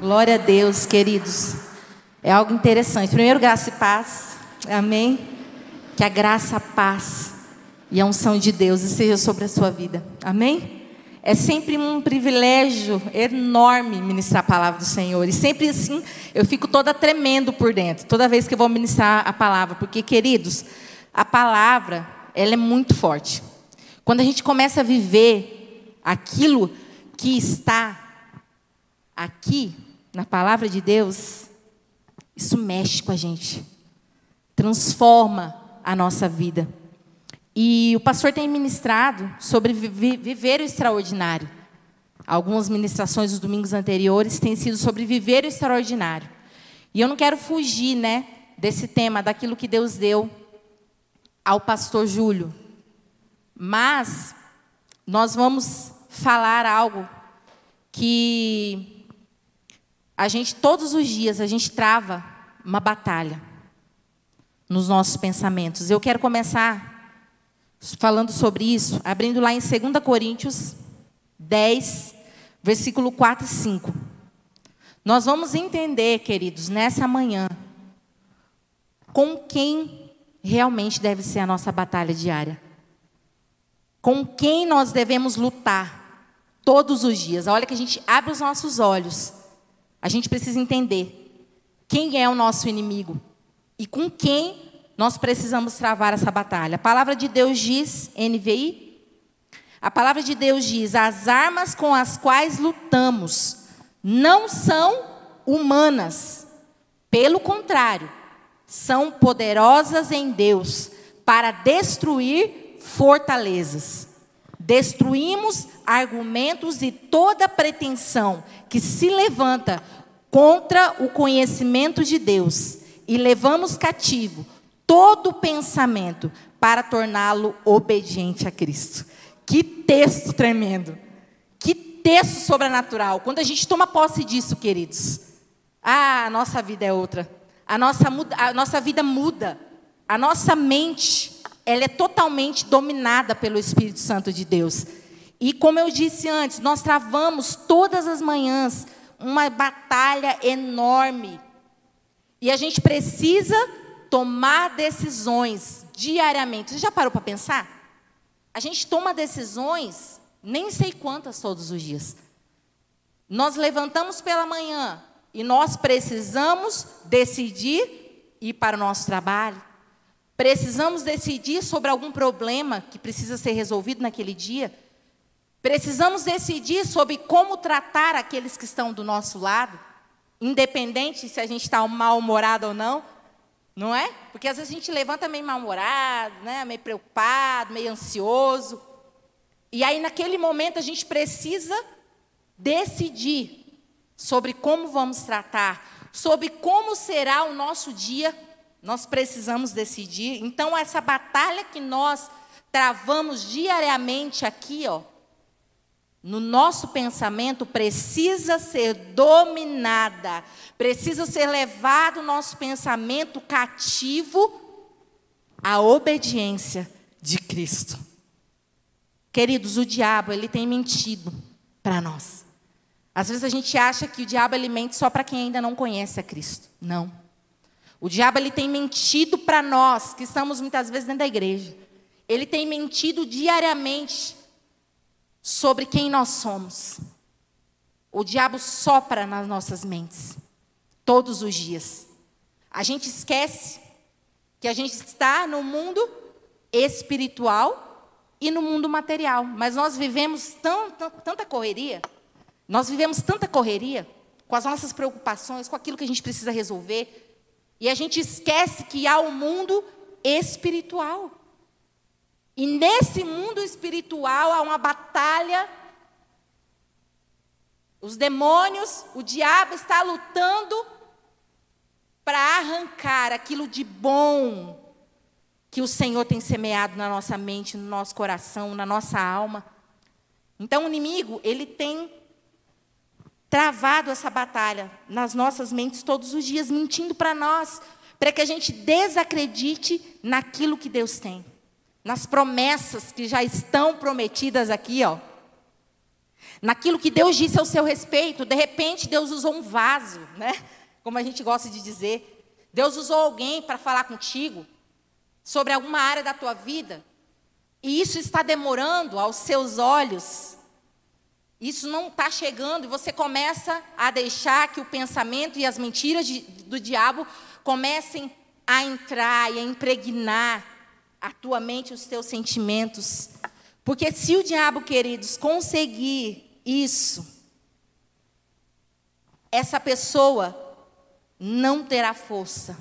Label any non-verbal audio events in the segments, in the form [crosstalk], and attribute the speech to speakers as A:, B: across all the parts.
A: Glória a Deus, queridos. É algo interessante. Primeiro, graça e paz. Amém? Que a graça, a paz e a unção de Deus seja sobre a sua vida. Amém? É sempre um privilégio enorme ministrar a palavra do Senhor. E sempre assim, eu fico toda tremendo por dentro, toda vez que eu vou ministrar a palavra. Porque, queridos, a palavra, ela é muito forte. Quando a gente começa a viver aquilo que está aqui, na palavra de Deus, isso mexe com a gente, transforma a nossa vida. E o pastor tem ministrado sobre viver o extraordinário. Algumas ministrações dos domingos anteriores têm sido sobre viver o extraordinário. E eu não quero fugir, né, desse tema, daquilo que Deus deu ao pastor Júlio. Mas nós vamos falar algo que a gente todos os dias a gente trava uma batalha nos nossos pensamentos. Eu quero começar falando sobre isso, abrindo lá em 2 Coríntios 10, versículo 4 e 5. Nós vamos entender, queridos, nessa manhã, com quem realmente deve ser a nossa batalha diária. Com quem nós devemos lutar todos os dias. Olha que a gente abre os nossos olhos a gente precisa entender quem é o nosso inimigo e com quem nós precisamos travar essa batalha. A palavra de Deus diz, NVI, a palavra de Deus diz: as armas com as quais lutamos não são humanas, pelo contrário, são poderosas em Deus para destruir fortalezas. Destruímos argumentos e toda pretensão que se levanta contra o conhecimento de Deus e levamos cativo todo pensamento para torná-lo obediente a Cristo. Que texto tremendo! Que texto sobrenatural! Quando a gente toma posse disso, queridos, ah, a nossa vida é outra. A nossa, a nossa vida muda. A nossa mente, ela é totalmente dominada pelo Espírito Santo de Deus. E como eu disse antes, nós travamos todas as manhãs uma batalha enorme. E a gente precisa tomar decisões diariamente. Você já parou para pensar? A gente toma decisões, nem sei quantas todos os dias. Nós levantamos pela manhã e nós precisamos decidir ir para o nosso trabalho. Precisamos decidir sobre algum problema que precisa ser resolvido naquele dia. Precisamos decidir sobre como tratar aqueles que estão do nosso lado, independente se a gente está mal-humorado ou não, não é? Porque às vezes a gente levanta meio mal-humorado, né? meio preocupado, meio ansioso. E aí, naquele momento, a gente precisa decidir sobre como vamos tratar, sobre como será o nosso dia. Nós precisamos decidir. Então, essa batalha que nós travamos diariamente aqui, ó, no nosso pensamento precisa ser dominada, precisa ser levado o nosso pensamento cativo à obediência de Cristo. Queridos, o diabo, ele tem mentido para nós. Às vezes a gente acha que o diabo ele mente só para quem ainda não conhece a Cristo. Não. O diabo ele tem mentido para nós, que estamos muitas vezes dentro da igreja. Ele tem mentido diariamente sobre quem nós somos. O diabo sopra nas nossas mentes, todos os dias. A gente esquece que a gente está no mundo espiritual e no mundo material. Mas nós vivemos tão, tanta correria, nós vivemos tanta correria com as nossas preocupações, com aquilo que a gente precisa resolver, e a gente esquece que há um mundo espiritual. E nesse mundo espiritual há uma batalha. Os demônios, o diabo está lutando para arrancar aquilo de bom que o Senhor tem semeado na nossa mente, no nosso coração, na nossa alma. Então o inimigo, ele tem travado essa batalha nas nossas mentes todos os dias, mentindo para nós, para que a gente desacredite naquilo que Deus tem nas promessas que já estão prometidas aqui, ó. Naquilo que Deus disse ao seu respeito, de repente Deus usou um vaso, né? Como a gente gosta de dizer. Deus usou alguém para falar contigo sobre alguma área da tua vida, e isso está demorando aos seus olhos. Isso não está chegando, e você começa a deixar que o pensamento e as mentiras de, do diabo comecem a entrar e a impregnar a tua mente os teus sentimentos. Porque se o diabo, queridos, conseguir isso, essa pessoa não terá força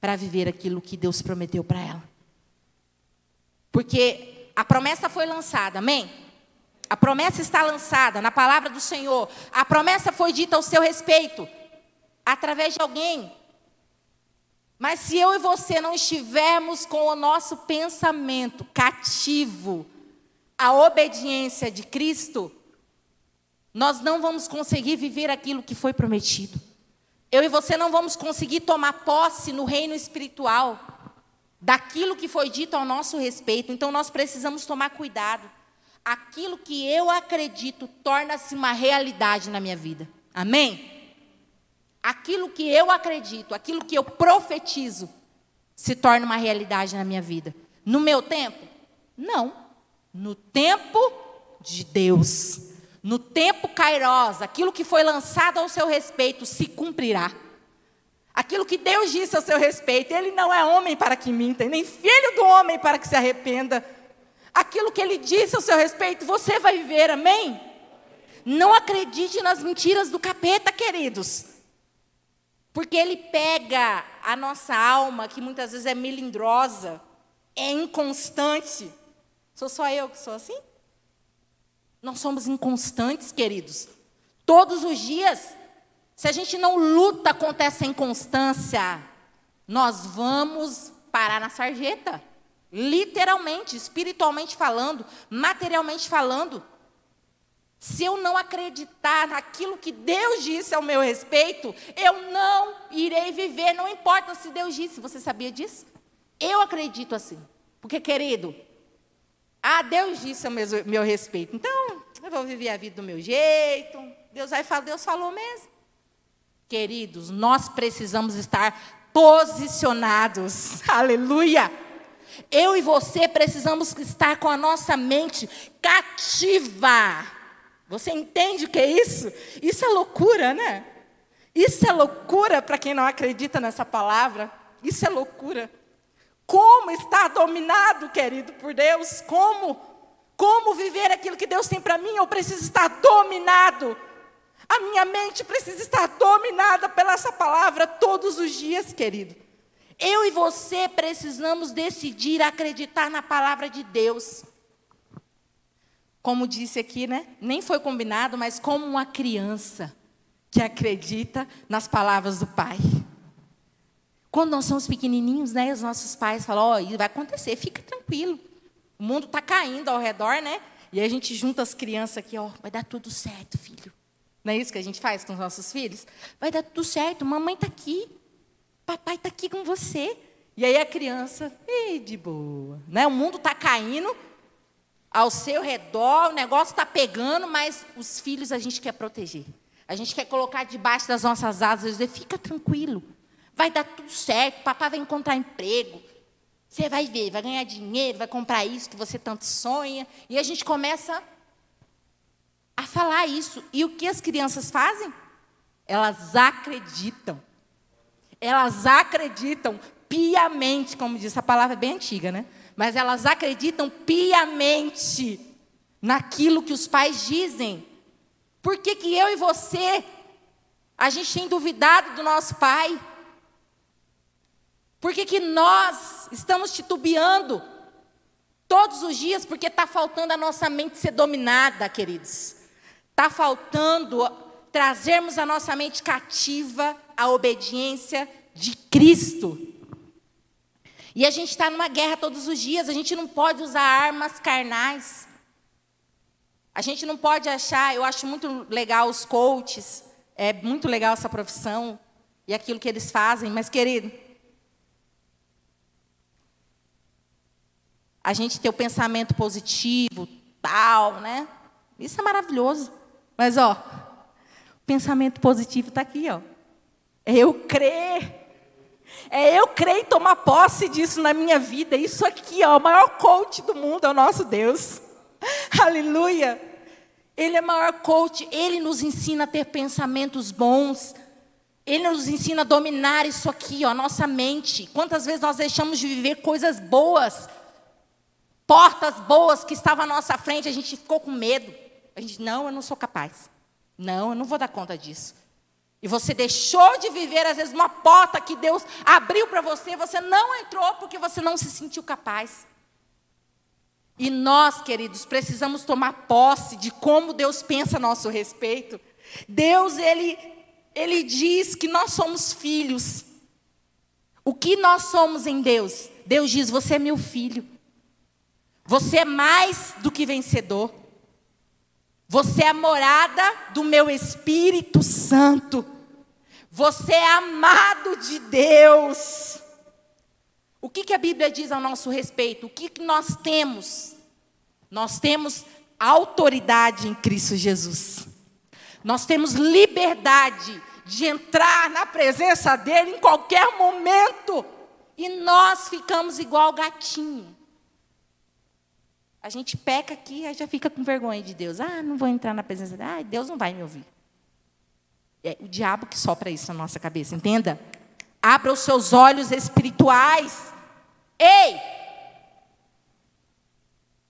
A: para viver aquilo que Deus prometeu para ela. Porque a promessa foi lançada, amém? A promessa está lançada na palavra do Senhor. A promessa foi dita ao seu respeito, através de alguém. Mas se eu e você não estivermos com o nosso pensamento cativo à obediência de Cristo, nós não vamos conseguir viver aquilo que foi prometido. Eu e você não vamos conseguir tomar posse no reino espiritual daquilo que foi dito ao nosso respeito. Então nós precisamos tomar cuidado. Aquilo que eu acredito torna-se uma realidade na minha vida. Amém? Aquilo que eu acredito, aquilo que eu profetizo, se torna uma realidade na minha vida. No meu tempo? Não. No tempo de Deus. No tempo kairos, aquilo que foi lançado ao seu respeito se cumprirá. Aquilo que Deus disse ao seu respeito, Ele não é homem para que minta, nem filho do homem para que se arrependa. Aquilo que Ele disse ao seu respeito, você vai viver, amém? Não acredite nas mentiras do capeta, queridos. Porque ele pega a nossa alma, que muitas vezes é melindrosa, é inconstante. Sou só eu que sou assim? Nós somos inconstantes, queridos. Todos os dias. Se a gente não luta contra essa inconstância, nós vamos parar na sarjeta. Literalmente, espiritualmente falando, materialmente falando. Se eu não acreditar naquilo que Deus disse ao meu respeito, eu não irei viver, não importa se Deus disse. Você sabia disso? Eu acredito assim. Porque, querido, ah, Deus disse ao meu, meu respeito. Então, eu vou viver a vida do meu jeito. Deus vai falar, Deus falou mesmo. Queridos, nós precisamos estar posicionados. [laughs] Aleluia! Eu e você precisamos estar com a nossa mente cativa. Você entende o que é isso? Isso é loucura, né? Isso é loucura para quem não acredita nessa palavra. Isso é loucura. Como estar dominado, querido, por Deus? Como? Como viver aquilo que Deus tem para mim? Eu preciso estar dominado. A minha mente precisa estar dominada pela essa palavra todos os dias, querido. Eu e você precisamos decidir acreditar na palavra de Deus. Como disse aqui, né? Nem foi combinado, mas como uma criança que acredita nas palavras do Pai. Quando nós somos pequenininhos, né, os nossos pais falam: Ó, oh, vai acontecer, fica tranquilo. O mundo está caindo ao redor, né? E a gente junta as crianças aqui, ó, vai dar tudo certo, filho. Não é isso que a gente faz com os nossos filhos? Vai dar tudo certo, mamãe está aqui, papai está aqui com você. E aí a criança, ei, de boa. Né? O mundo está caindo ao seu redor, o negócio está pegando, mas os filhos a gente quer proteger. A gente quer colocar debaixo das nossas asas e dizer, fica tranquilo vai dar tudo certo, papai vai encontrar emprego. Você vai ver, vai ganhar dinheiro, vai comprar isso que você tanto sonha. E a gente começa a falar isso. E o que as crianças fazem? Elas acreditam. Elas acreditam piamente, como diz, a palavra é bem antiga, né? Mas elas acreditam piamente naquilo que os pais dizem. Por que, que eu e você, a gente tem duvidado do nosso pai? Por que, que nós estamos titubeando todos os dias? Porque está faltando a nossa mente ser dominada, queridos. Está faltando trazermos a nossa mente cativa à obediência de Cristo. E a gente está numa guerra todos os dias, a gente não pode usar armas carnais. A gente não pode achar, eu acho muito legal os coaches, é muito legal essa profissão e aquilo que eles fazem, mas querido, a gente ter o pensamento positivo, tal, né? Isso é maravilhoso. Mas, ó, o pensamento positivo está aqui, ó. É eu crer. É eu crer e tomar posse disso na minha vida. Isso aqui, ó, o maior coach do mundo é o nosso Deus. [laughs] Aleluia. Ele é o maior coach. Ele nos ensina a ter pensamentos bons. Ele nos ensina a dominar isso aqui, ó, a nossa mente. Quantas vezes nós deixamos de viver coisas boas, portas boas que estavam à nossa frente, a gente ficou com medo. A gente, não, eu não sou capaz. Não, eu não vou dar conta disso. E você deixou de viver, às vezes, uma porta que Deus abriu para você, você não entrou porque você não se sentiu capaz. E nós, queridos, precisamos tomar posse de como Deus pensa a nosso respeito. Deus, Ele, Ele diz que nós somos filhos. O que nós somos em Deus? Deus diz: Você é meu filho. Você é mais do que vencedor. Você é a morada do meu Espírito Santo. Você é amado de Deus. O que, que a Bíblia diz ao nosso respeito? O que, que nós temos? Nós temos autoridade em Cristo Jesus. Nós temos liberdade de entrar na presença dEle em qualquer momento. E nós ficamos igual gatinho. A gente peca aqui e já fica com vergonha de Deus. Ah, não vou entrar na presença dele. Ah, Deus não vai me ouvir. É o diabo que sopra isso na nossa cabeça, entenda? Abra os seus olhos espirituais. Ei!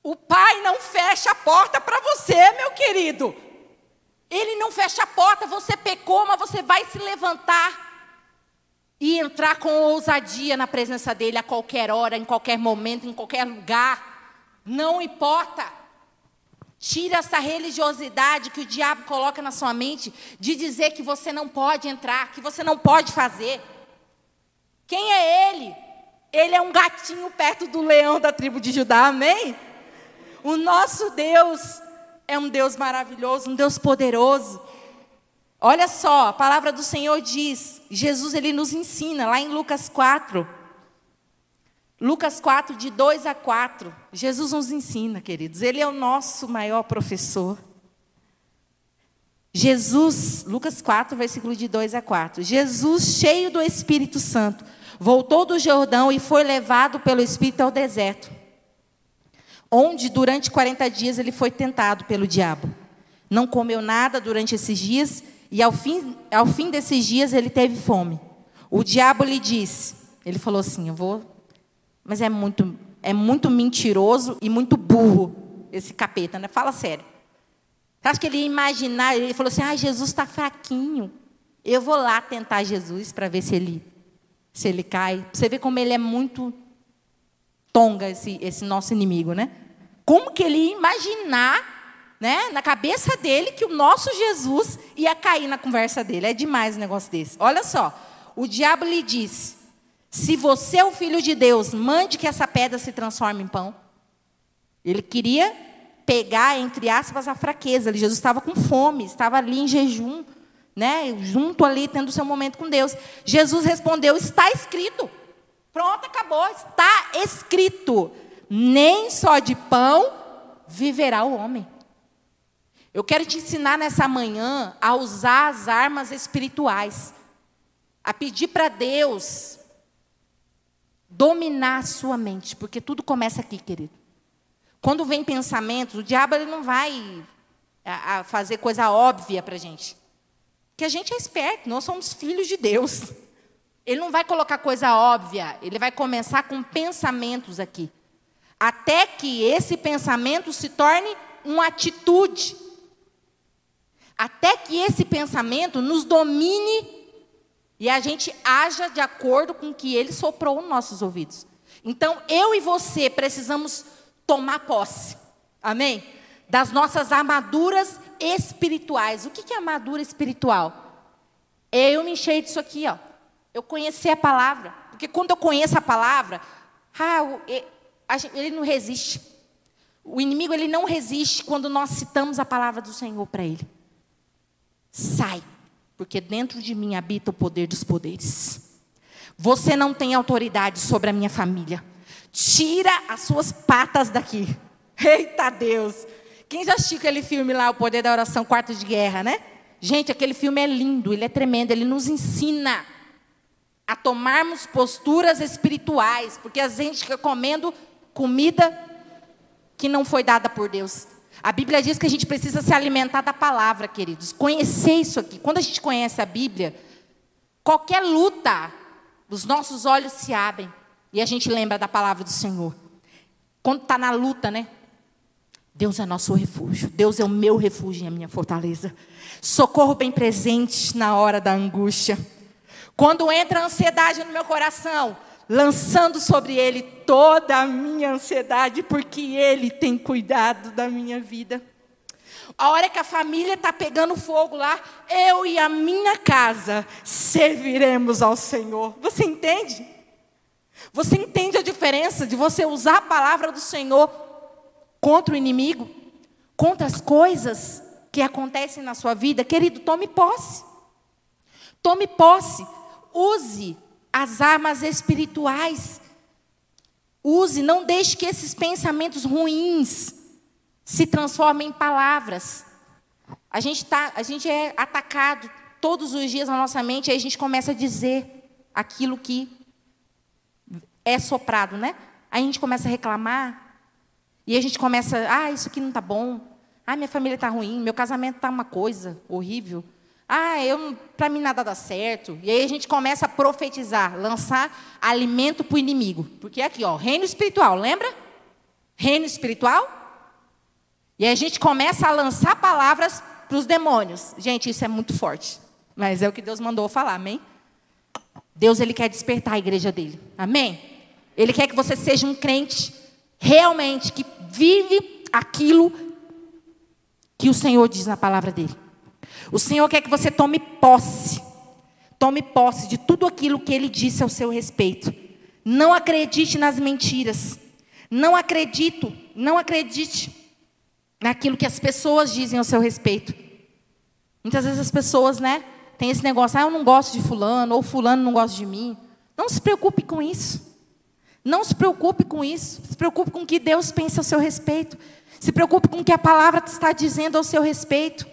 A: O pai não fecha a porta para você, meu querido. Ele não fecha a porta, você pecou, mas você vai se levantar e entrar com ousadia na presença dele a qualquer hora, em qualquer momento, em qualquer lugar. Não importa. Tira essa religiosidade que o diabo coloca na sua mente de dizer que você não pode entrar, que você não pode fazer. Quem é ele? Ele é um gatinho perto do leão da tribo de Judá, amém? O nosso Deus é um Deus maravilhoso, um Deus poderoso. Olha só, a palavra do Senhor diz, Jesus ele nos ensina lá em Lucas 4, Lucas 4, de 2 a 4. Jesus nos ensina, queridos. Ele é o nosso maior professor. Jesus, Lucas 4, versículo de 2 a 4. Jesus, cheio do Espírito Santo, voltou do Jordão e foi levado pelo Espírito ao deserto, onde durante 40 dias ele foi tentado pelo diabo. Não comeu nada durante esses dias e ao fim, ao fim desses dias ele teve fome. O diabo lhe disse, ele falou assim: Eu vou mas é muito, é muito mentiroso e muito burro esse capeta, né? Fala sério. Você acha que ele ia imaginar, ele falou assim, ah, Jesus está fraquinho. Eu vou lá tentar Jesus para ver se ele, se ele cai. Você vê como ele é muito tonga, esse, esse nosso inimigo, né? Como que ele ia imaginar, né, na cabeça dele, que o nosso Jesus ia cair na conversa dele. É demais um negócio desse. Olha só, o diabo lhe disse, se você é o filho de Deus, mande que essa pedra se transforme em pão. Ele queria pegar, entre aspas, a fraqueza. Jesus estava com fome, estava ali em jejum, né? junto ali, tendo seu momento com Deus. Jesus respondeu: Está escrito. Pronto, acabou. Está escrito. Nem só de pão viverá o homem. Eu quero te ensinar nessa manhã a usar as armas espirituais, a pedir para Deus dominar a sua mente, porque tudo começa aqui, querido. Quando vem pensamentos, o diabo ele não vai a, a fazer coisa óbvia para a gente. Que a gente é esperto, nós somos filhos de Deus. Ele não vai colocar coisa óbvia, ele vai começar com pensamentos aqui. Até que esse pensamento se torne uma atitude. Até que esse pensamento nos domine e a gente haja de acordo com o que ele soprou nos nossos ouvidos. Então, eu e você precisamos tomar posse, amém? Das nossas armaduras espirituais. O que é armadura espiritual? Eu me enchei disso aqui, ó. Eu conheci a palavra. Porque quando eu conheço a palavra, ah, ele não resiste. O inimigo ele não resiste quando nós citamos a palavra do Senhor para ele. Sai porque dentro de mim habita o poder dos poderes. Você não tem autoridade sobre a minha família. Tira as suas patas daqui. Eita Deus! Quem já assistiu aquele filme lá, O Poder da Oração, Quarto de Guerra, né? Gente, aquele filme é lindo, ele é tremendo, ele nos ensina a tomarmos posturas espirituais, porque a gente fica comendo comida que não foi dada por Deus. A Bíblia diz que a gente precisa se alimentar da palavra, queridos. Conhecer isso aqui. Quando a gente conhece a Bíblia, qualquer luta, os nossos olhos se abrem e a gente lembra da palavra do Senhor. Quando está na luta, né? Deus é nosso refúgio. Deus é o meu refúgio e a minha fortaleza. Socorro bem presente na hora da angústia. Quando entra ansiedade no meu coração, lançando sobre Ele toda a minha ansiedade, porque Ele tem cuidado da minha vida. A hora que a família está pegando fogo lá, eu e a minha casa serviremos ao Senhor. Você entende? Você entende a diferença de você usar a palavra do Senhor contra o inimigo? Contra as coisas que acontecem na sua vida? Querido, tome posse. Tome posse. Use as armas espirituais. Use, não deixe que esses pensamentos ruins se transformem em palavras. A gente, tá, a gente é atacado todos os dias na nossa mente aí a gente começa a dizer aquilo que é soprado, né? Aí a gente começa a reclamar e a gente começa, ah, isso aqui não está bom. Ah, minha família está ruim, meu casamento está uma coisa horrível. Ah, para mim nada dá certo. E aí a gente começa a profetizar, lançar alimento para o inimigo. Porque aqui, ó, reino espiritual, lembra? Reino espiritual. E aí a gente começa a lançar palavras para os demônios. Gente, isso é muito forte. Mas é o que Deus mandou falar, amém? Deus ele quer despertar a igreja dele. Amém? Ele quer que você seja um crente realmente que vive aquilo que o Senhor diz na palavra dele. O Senhor quer que você tome posse. Tome posse de tudo aquilo que ele disse ao seu respeito. Não acredite nas mentiras. Não acredito, não acredite naquilo que as pessoas dizem ao seu respeito. Muitas vezes as pessoas, né, tem esse negócio, ah, eu não gosto de fulano, ou fulano não gosta de mim. Não se preocupe com isso. Não se preocupe com isso. Se preocupe com o que Deus pensa ao seu respeito. Se preocupe com o que a palavra está dizendo ao seu respeito.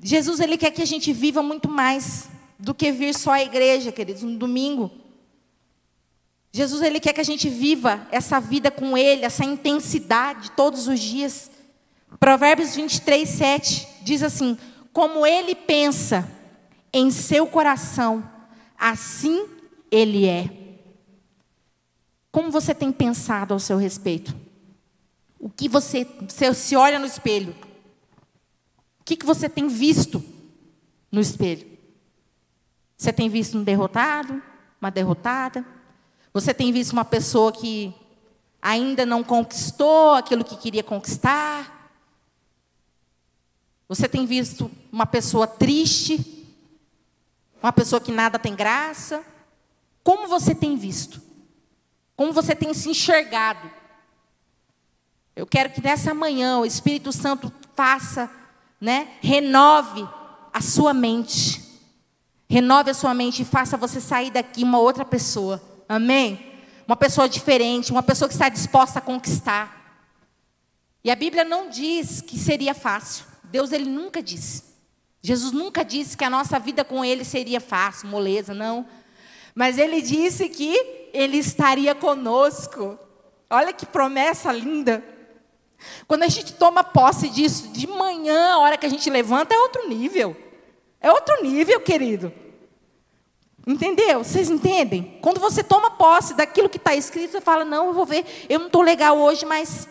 A: Jesus ele quer que a gente viva muito mais do que vir só à igreja, queridos, no domingo. Jesus ele quer que a gente viva essa vida com ele, essa intensidade todos os dias. Provérbios 23, 7 diz assim: Como ele pensa em seu coração, assim ele é. Como você tem pensado ao seu respeito? O que você, você se olha no espelho? Que, que você tem visto no espelho? Você tem visto um derrotado, uma derrotada? Você tem visto uma pessoa que ainda não conquistou aquilo que queria conquistar? Você tem visto uma pessoa triste? Uma pessoa que nada tem graça? Como você tem visto? Como você tem se enxergado? Eu quero que nessa manhã o Espírito Santo faça né? Renove a sua mente. Renove a sua mente e faça você sair daqui uma outra pessoa. Amém? Uma pessoa diferente, uma pessoa que está disposta a conquistar. E a Bíblia não diz que seria fácil. Deus ele nunca disse. Jesus nunca disse que a nossa vida com ele seria fácil, moleza, não. Mas ele disse que ele estaria conosco. Olha que promessa linda. Quando a gente toma posse disso de manhã, a hora que a gente levanta, é outro nível. É outro nível, querido. Entendeu? Vocês entendem? Quando você toma posse daquilo que está escrito, você fala: Não, eu vou ver, eu não estou legal hoje, mas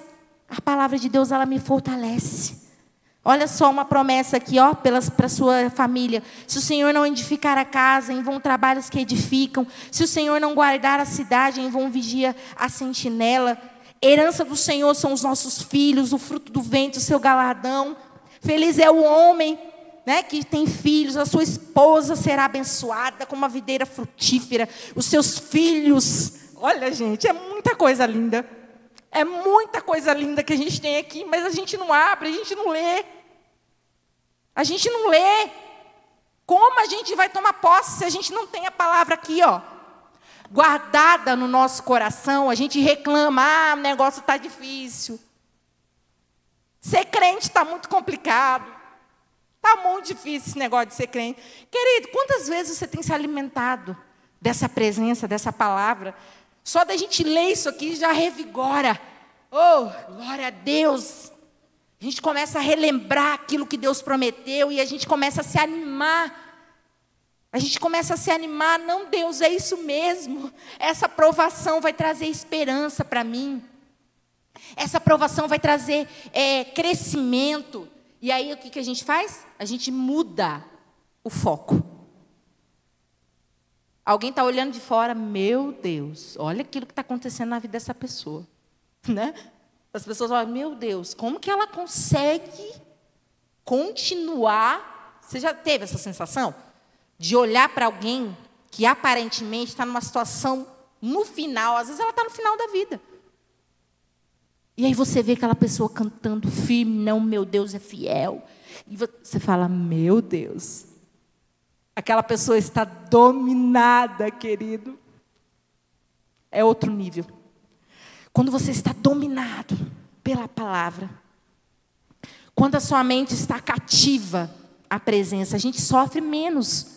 A: a palavra de Deus, ela me fortalece. Olha só uma promessa aqui, ó, para sua família. Se o Senhor não edificar a casa, em vão trabalhos que edificam. Se o Senhor não guardar a cidade, em vão vigia a sentinela. Herança do Senhor são os nossos filhos, o fruto do vento, o seu galardão. Feliz é o homem né, que tem filhos, a sua esposa será abençoada como uma videira frutífera, os seus filhos. Olha, gente, é muita coisa linda. É muita coisa linda que a gente tem aqui, mas a gente não abre, a gente não lê. A gente não lê. Como a gente vai tomar posse se a gente não tem a palavra aqui, ó? Guardada no nosso coração, a gente reclama, ah, o negócio está difícil. Ser crente está muito complicado. Está muito difícil esse negócio de ser crente. Querido, quantas vezes você tem se alimentado dessa presença, dessa palavra? Só da gente ler isso aqui já revigora. Oh, glória a Deus! A gente começa a relembrar aquilo que Deus prometeu e a gente começa a se animar. A gente começa a se animar, não, Deus, é isso mesmo. Essa aprovação vai trazer esperança para mim. Essa aprovação vai trazer é, crescimento. E aí o que, que a gente faz? A gente muda o foco. Alguém está olhando de fora, meu Deus, olha aquilo que está acontecendo na vida dessa pessoa. Né? As pessoas falam, meu Deus, como que ela consegue continuar? Você já teve essa sensação? De olhar para alguém que aparentemente está numa situação no final, às vezes ela está no final da vida. E aí você vê aquela pessoa cantando firme, não, meu Deus é fiel. E você fala, meu Deus. Aquela pessoa está dominada, querido. É outro nível. Quando você está dominado pela palavra, quando a sua mente está cativa à presença, a gente sofre menos.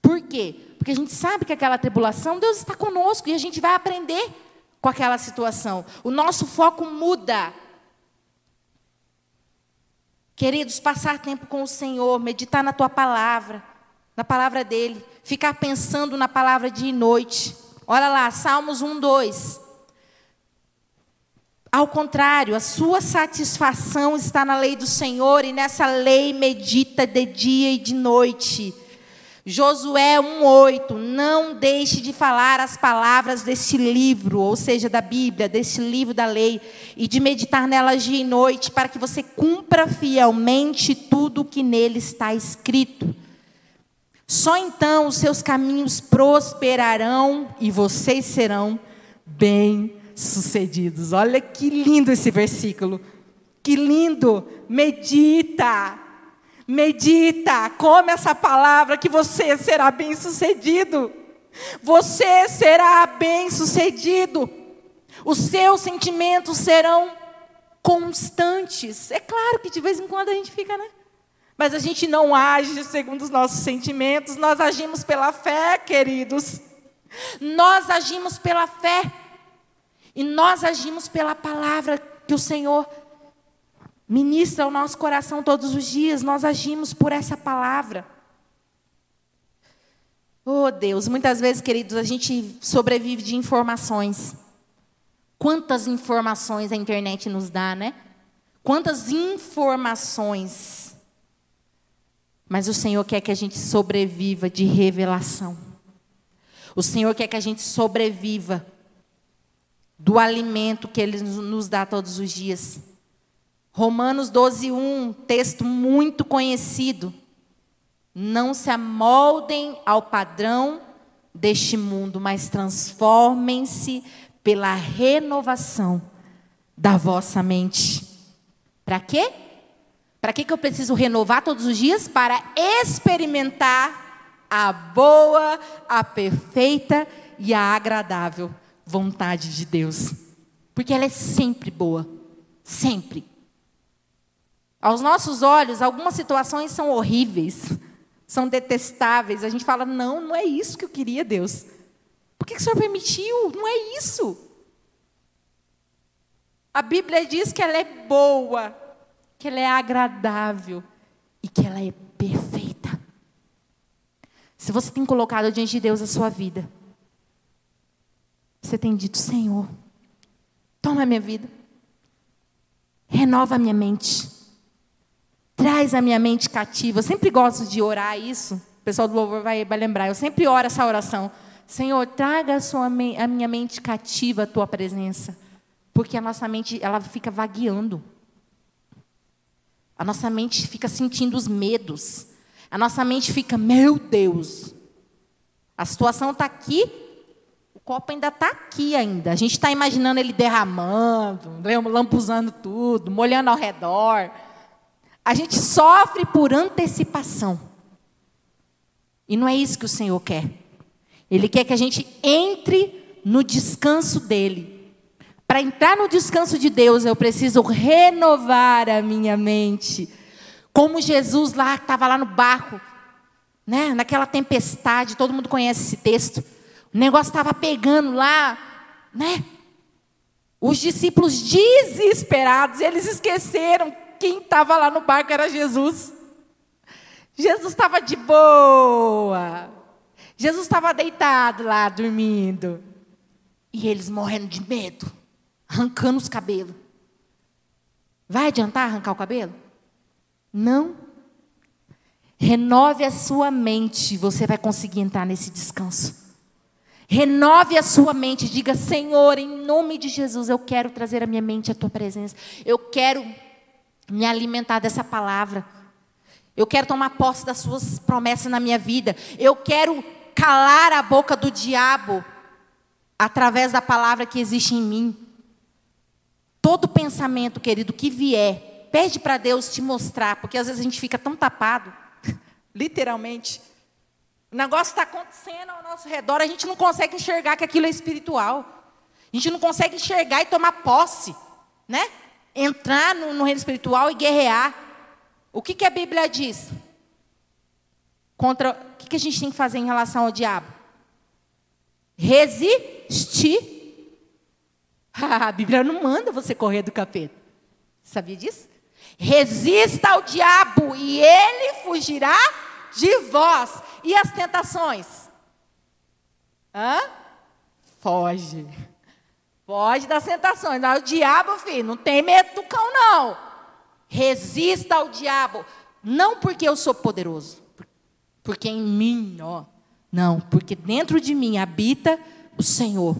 A: Por quê? Porque a gente sabe que aquela tribulação, Deus está conosco e a gente vai aprender com aquela situação. O nosso foco muda. Queridos, passar tempo com o Senhor, meditar na tua palavra, na palavra dele, ficar pensando na palavra dia e noite. Olha lá, Salmos 1, 2. Ao contrário, a sua satisfação está na lei do Senhor e nessa lei medita de dia e de noite. Josué 1:8, não deixe de falar as palavras deste livro, ou seja, da Bíblia, deste livro da lei, e de meditar nelas dia e noite, para que você cumpra fielmente tudo o que nele está escrito. Só então os seus caminhos prosperarão e vocês serão bem-sucedidos. Olha que lindo esse versículo. Que lindo! Medita, Medita, come essa palavra que você será bem-sucedido. Você será bem-sucedido. Os seus sentimentos serão constantes. É claro que de vez em quando a gente fica, né? Mas a gente não age segundo os nossos sentimentos, nós agimos pela fé, queridos. Nós agimos pela fé. E nós agimos pela palavra que o Senhor ministra o nosso coração todos os dias, nós agimos por essa palavra. Oh Deus, muitas vezes, queridos, a gente sobrevive de informações. Quantas informações a internet nos dá, né? Quantas informações. Mas o Senhor quer que a gente sobreviva de revelação. O Senhor quer que a gente sobreviva do alimento que Ele nos dá todos os dias. Romanos 12, 1, texto muito conhecido. Não se amoldem ao padrão deste mundo, mas transformem-se pela renovação da vossa mente. Para quê? Para que eu preciso renovar todos os dias? Para experimentar a boa, a perfeita e a agradável vontade de Deus. Porque ela é sempre boa. Sempre. Aos nossos olhos, algumas situações são horríveis, são detestáveis. A gente fala: não, não é isso que eu queria, Deus. Por que o Senhor permitiu? Não é isso. A Bíblia diz que ela é boa, que ela é agradável e que ela é perfeita. Se você tem colocado diante de Deus a sua vida, você tem dito: Senhor, toma a minha vida, renova a minha mente. Traz a minha mente cativa. Eu sempre gosto de orar isso. O pessoal do louvor vai, vai lembrar. Eu sempre oro essa oração. Senhor, traga a, sua, a minha mente cativa à tua presença. Porque a nossa mente, ela fica vagueando. A nossa mente fica sentindo os medos. A nossa mente fica, meu Deus, a situação está aqui, o copo ainda está aqui ainda. A gente está imaginando ele derramando, lampuzando tudo, molhando ao redor. A gente sofre por antecipação. E não é isso que o Senhor quer. Ele quer que a gente entre no descanso dele, Para entrar no descanso de Deus, eu preciso renovar a minha mente. Como Jesus lá, estava lá no barco, né? naquela tempestade, todo mundo conhece esse texto. O negócio estava pegando lá, né? Os discípulos desesperados, eles esqueceram quem estava lá no barco era Jesus. Jesus estava de boa. Jesus estava deitado lá, dormindo. E eles morrendo de medo, arrancando os cabelos. Vai adiantar arrancar o cabelo? Não. Renove a sua mente, você vai conseguir entrar nesse descanso. Renove a sua mente, diga: Senhor, em nome de Jesus, eu quero trazer a minha mente à tua presença. Eu quero me alimentar dessa palavra. Eu quero tomar posse das suas promessas na minha vida. Eu quero calar a boca do diabo através da palavra que existe em mim. Todo pensamento, querido, que vier, pede para Deus te mostrar, porque às vezes a gente fica tão tapado, [laughs] literalmente. O negócio está acontecendo ao nosso redor, a gente não consegue enxergar que aquilo é espiritual. A gente não consegue enxergar e tomar posse, né? Entrar no, no reino espiritual e guerrear. O que, que a Bíblia diz? Contra o que, que a gente tem que fazer em relação ao diabo? Resistir. [laughs] a Bíblia não manda você correr do capeta. Sabia disso? Resista ao diabo e ele fugirá de vós. E as tentações? Hã? Foge. Foge das tentações. o diabo, filho, não tem medo do cão, não. Resista ao diabo. Não porque eu sou poderoso. Porque em mim, ó. Não, porque dentro de mim habita o Senhor.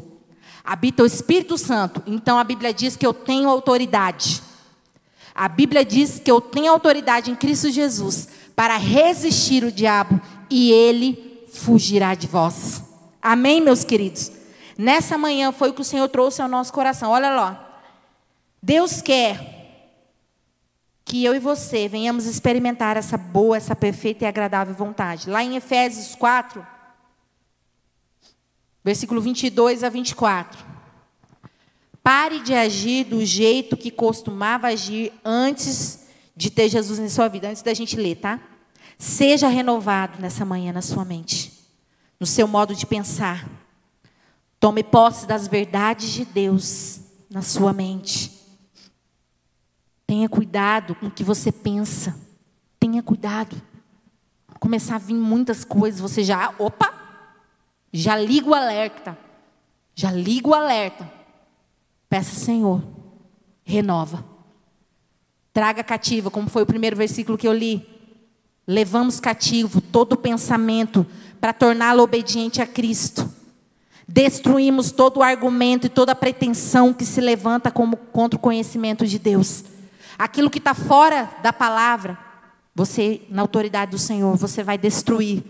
A: Habita o Espírito Santo. Então a Bíblia diz que eu tenho autoridade. A Bíblia diz que eu tenho autoridade em Cristo Jesus para resistir o diabo e ele fugirá de vós. Amém, meus queridos? Nessa manhã foi o que o Senhor trouxe ao nosso coração. Olha lá. Deus quer que eu e você venhamos experimentar essa boa, essa perfeita e agradável vontade. Lá em Efésios 4, versículo 22 a 24. Pare de agir do jeito que costumava agir antes de ter Jesus em sua vida, antes da gente ler, tá? Seja renovado nessa manhã na sua mente, no seu modo de pensar. Tome posse das verdades de Deus na sua mente. Tenha cuidado com o que você pensa. Tenha cuidado. Começar a vir muitas coisas, você já, opa, já liga o alerta. Já liga o alerta. Peça, Senhor, renova. Traga cativa, como foi o primeiro versículo que eu li. Levamos cativo todo pensamento para torná-lo obediente a Cristo. Destruímos todo o argumento e toda pretensão que se levanta como contra o conhecimento de Deus. Aquilo que está fora da palavra, você, na autoridade do Senhor, você vai destruir.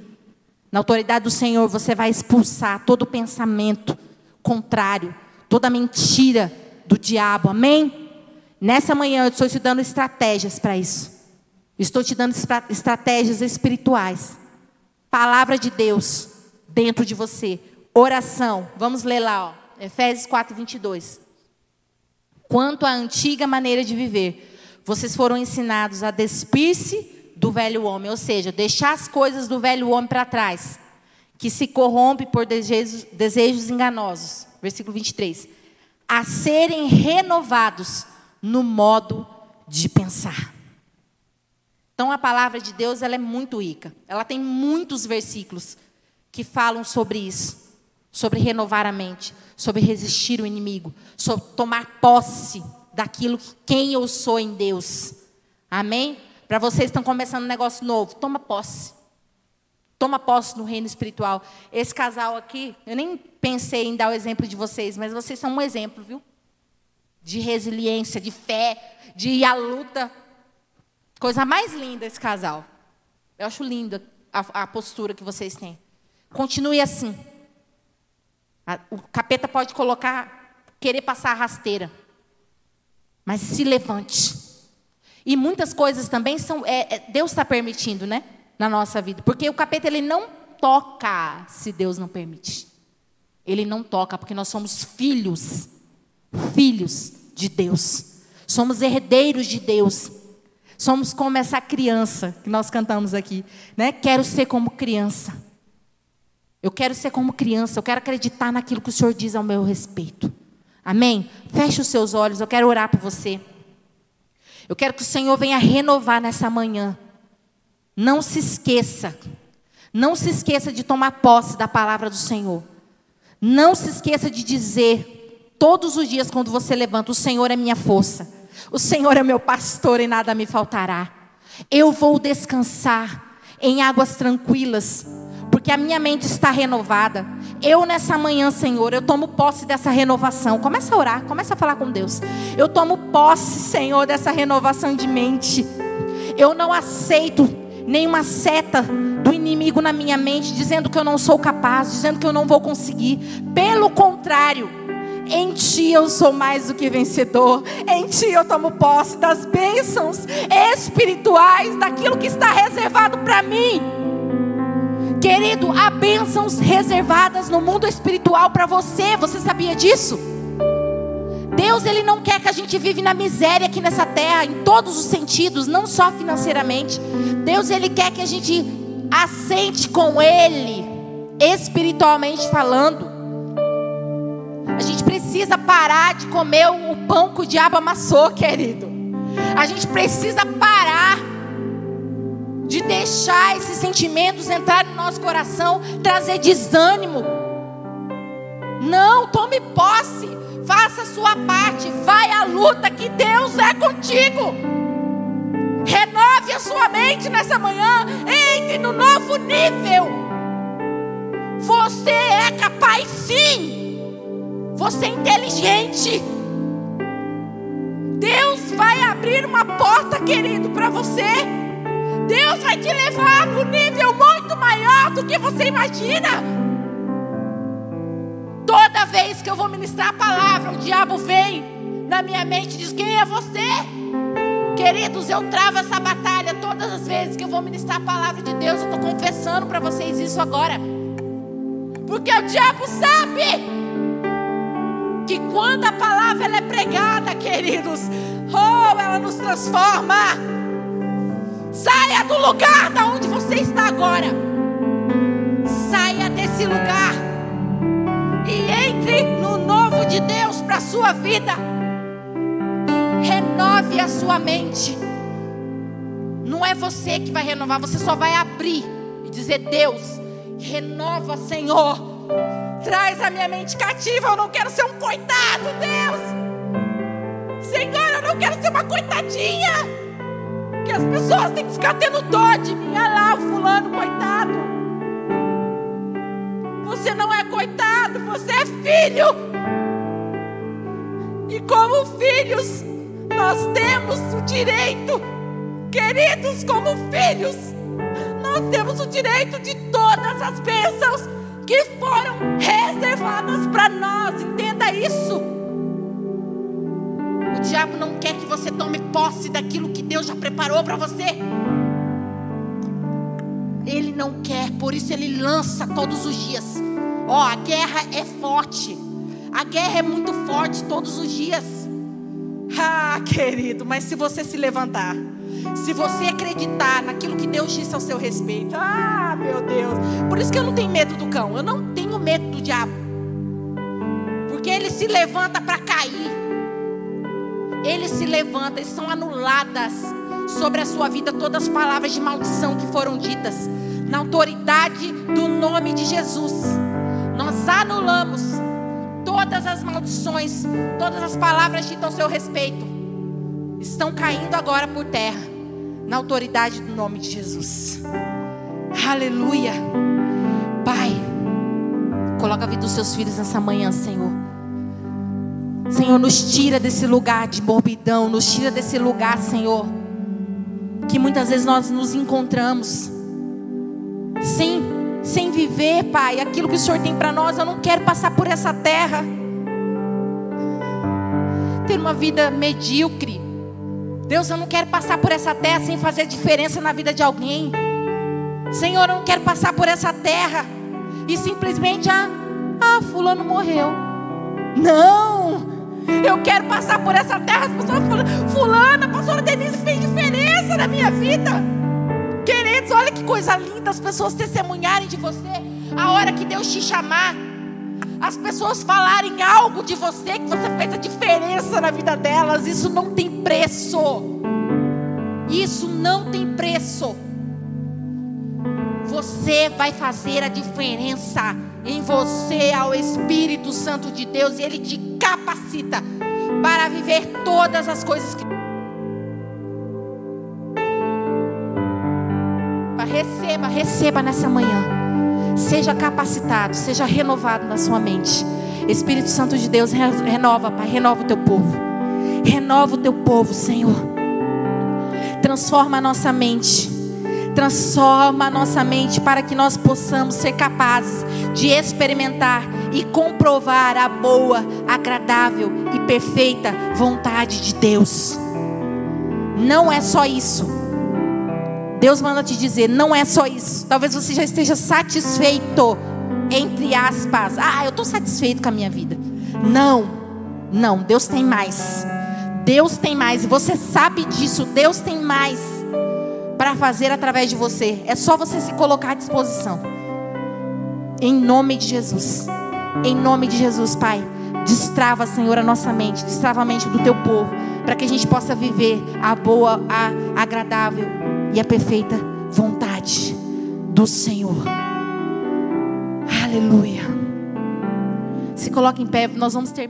A: Na autoridade do Senhor, você vai expulsar todo pensamento contrário, toda mentira do diabo. Amém? Nessa manhã eu estou te dando estratégias para isso. Estou te dando estratégias espirituais. Palavra de Deus dentro de você. Oração. Vamos ler lá, ó. Efésios 4, 22. Quanto à antiga maneira de viver, vocês foram ensinados a despir-se do velho homem, ou seja, deixar as coisas do velho homem para trás, que se corrompe por desejos, desejos enganosos. Versículo 23. A serem renovados no modo de pensar. Então a palavra de Deus ela é muito rica. Ela tem muitos versículos que falam sobre isso, sobre renovar a mente, sobre resistir o inimigo, sobre tomar posse daquilo que quem eu sou em Deus. Amém? Para vocês que estão começando um negócio novo, toma posse. Toma posse no reino espiritual. Esse casal aqui, eu nem pensei em dar o exemplo de vocês, mas vocês são um exemplo, viu? De resiliência, de fé, de ir à luta Coisa mais linda esse casal. Eu acho linda a, a postura que vocês têm. Continue assim. O capeta pode colocar, querer passar a rasteira. Mas se levante. E muitas coisas também são. É, é, Deus está permitindo, né? Na nossa vida. Porque o capeta ele não toca se Deus não permite. Ele não toca, porque nós somos filhos. filhos de Deus. Somos herdeiros de Deus. Somos como essa criança que nós cantamos aqui, né? Quero ser como criança. Eu quero ser como criança, eu quero acreditar naquilo que o Senhor diz ao meu respeito. Amém? Feche os seus olhos, eu quero orar por você. Eu quero que o Senhor venha renovar nessa manhã. Não se esqueça. Não se esqueça de tomar posse da palavra do Senhor. Não se esqueça de dizer todos os dias quando você levanta: O Senhor é minha força. O Senhor é meu pastor e nada me faltará. Eu vou descansar em águas tranquilas, porque a minha mente está renovada. Eu nessa manhã, Senhor, eu tomo posse dessa renovação. Começa a orar, começa a falar com Deus. Eu tomo posse, Senhor, dessa renovação de mente. Eu não aceito nenhuma seta do inimigo na minha mente dizendo que eu não sou capaz, dizendo que eu não vou conseguir. Pelo contrário, em ti eu sou mais do que vencedor. Em ti eu tomo posse das bênçãos espirituais, daquilo que está reservado para mim. Querido, há bênçãos reservadas no mundo espiritual para você. Você sabia disso? Deus, Ele não quer que a gente vive na miséria aqui nessa terra, em todos os sentidos, não só financeiramente. Deus, Ele quer que a gente assente com Ele, espiritualmente falando. A gente precisa parar de comer o pão que o diabo amassou, querido. A gente precisa parar de deixar esses sentimentos entrar no nosso coração, trazer desânimo. Não, tome posse, faça a sua parte, vai à luta que Deus é contigo. Renove a sua mente nessa manhã, entre no novo nível. Você é capaz sim. Você é inteligente. Deus vai abrir uma porta, querido, para você. Deus vai te levar para um nível muito maior do que você imagina. Toda vez que eu vou ministrar a palavra, o diabo vem na minha mente e diz: Quem é você? Queridos, eu travo essa batalha todas as vezes que eu vou ministrar a palavra de Deus. Eu estou confessando para vocês isso agora. Porque o diabo sabe que quando a palavra é pregada, queridos, oh, ela nos transforma. Saia do lugar da onde você está agora. Saia desse lugar e entre no novo de Deus para a sua vida. Renove a sua mente. Não é você que vai renovar, você só vai abrir e dizer: Deus, renova, Senhor. Traz a minha mente cativa. Eu não quero ser um coitado, Deus. Senhor, eu não quero ser uma coitadinha que as pessoas têm que ficar tendo dó de mim. Olha lá fulano, coitado. Você não é coitado, você é filho. E como filhos, nós temos o direito, queridos, como filhos, nós temos o direito de todas as bênçãos que foram reservadas para nós. Entenda isso. O diabo não quer que você tome posse daquilo que Deus já preparou para você. Ele não quer, por isso ele lança todos os dias. Ó, oh, a guerra é forte. A guerra é muito forte todos os dias. Ah, querido, mas se você se levantar, se você acreditar naquilo que Deus disse ao seu respeito, ah, meu Deus. Por isso que eu não tenho medo do cão. Eu não tenho medo do diabo. Porque ele se levanta para cair ele se levanta e são anuladas sobre a sua vida todas as palavras de maldição que foram ditas. Na autoridade do nome de Jesus, nós anulamos todas as maldições, todas as palavras ditas ao seu respeito. Estão caindo agora por terra, na autoridade do nome de Jesus. Aleluia. Pai, coloca a vida dos seus filhos nessa manhã, Senhor. Senhor, nos tira desse lugar de morbidão, nos tira desse lugar, Senhor, que muitas vezes nós nos encontramos sem, sem viver, Pai, aquilo que o Senhor tem para nós. Eu não quero passar por essa terra, ter uma vida medíocre. Deus, eu não quero passar por essa terra sem fazer diferença na vida de alguém. Senhor, eu não quero passar por essa terra e simplesmente, ah, ah fulano morreu. Não! Eu quero passar por essa terra. As pessoas falam, fulana, pastora Denise fez diferença na minha vida. Queridos, olha que coisa linda as pessoas testemunharem de você. A hora que Deus te chamar, as pessoas falarem algo de você, que você fez a diferença na vida delas. Isso não tem preço. Isso não tem preço. Você vai fazer a diferença em você ao Espírito Santo de Deus e Ele te capacita para viver todas as coisas que. Receba, receba nessa manhã. Seja capacitado, seja renovado na sua mente. Espírito Santo de Deus, renova, Pai, renova o teu povo. Renova o teu povo, Senhor. Transforma a nossa mente Transforma a nossa mente para que nós possamos ser capazes de experimentar e comprovar a boa, agradável e perfeita vontade de Deus. Não é só isso. Deus manda te dizer, não é só isso. Talvez você já esteja satisfeito, entre aspas. Ah, eu estou satisfeito com a minha vida. Não, não, Deus tem mais. Deus tem mais, e você sabe disso. Deus tem mais para fazer através de você. É só você se colocar à disposição. Em nome de Jesus. Em nome de Jesus, Pai. Destrava, Senhor, a nossa mente, destrava a mente do teu povo, para que a gente possa viver a boa, a agradável e a perfeita vontade do Senhor. Aleluia. Se coloque em pé, nós vamos ter